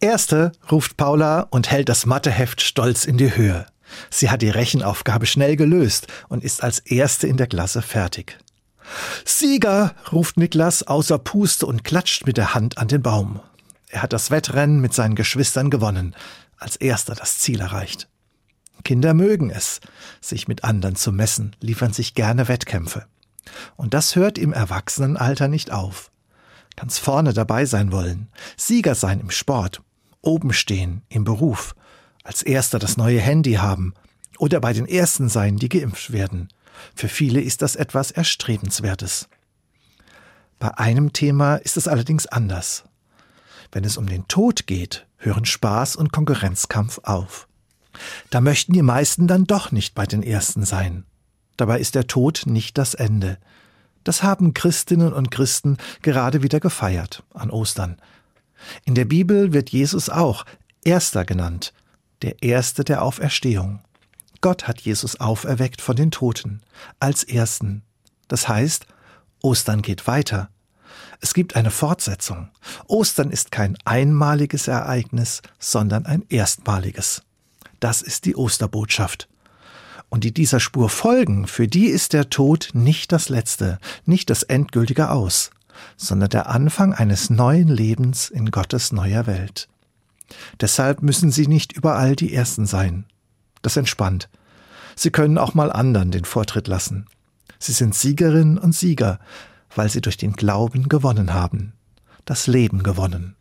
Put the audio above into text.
Erste, ruft Paula und hält das Matheheft stolz in die Höhe. Sie hat die Rechenaufgabe schnell gelöst und ist als Erste in der Klasse fertig. Sieger, ruft Niklas außer Puste und klatscht mit der Hand an den Baum. Er hat das Wettrennen mit seinen Geschwistern gewonnen, als erster das Ziel erreicht. Kinder mögen es, sich mit anderen zu messen, liefern sich gerne Wettkämpfe. Und das hört im Erwachsenenalter nicht auf. Ganz vorne dabei sein wollen, Sieger sein im Sport, oben stehen im Beruf, als erster das neue Handy haben oder bei den Ersten sein, die geimpft werden. Für viele ist das etwas Erstrebenswertes. Bei einem Thema ist es allerdings anders. Wenn es um den Tod geht, hören Spaß und Konkurrenzkampf auf. Da möchten die meisten dann doch nicht bei den Ersten sein. Dabei ist der Tod nicht das Ende. Das haben Christinnen und Christen gerade wieder gefeiert an Ostern. In der Bibel wird Jesus auch Erster genannt, der Erste der Auferstehung. Gott hat Jesus auferweckt von den Toten, als Ersten. Das heißt, Ostern geht weiter. Es gibt eine Fortsetzung. Ostern ist kein einmaliges Ereignis, sondern ein erstmaliges. Das ist die Osterbotschaft. Und die dieser Spur folgen, für die ist der Tod nicht das Letzte, nicht das endgültige Aus, sondern der Anfang eines neuen Lebens in Gottes neuer Welt. Deshalb müssen sie nicht überall die Ersten sein. Das entspannt. Sie können auch mal anderen den Vortritt lassen. Sie sind Siegerinnen und Sieger, weil sie durch den Glauben gewonnen haben, das Leben gewonnen.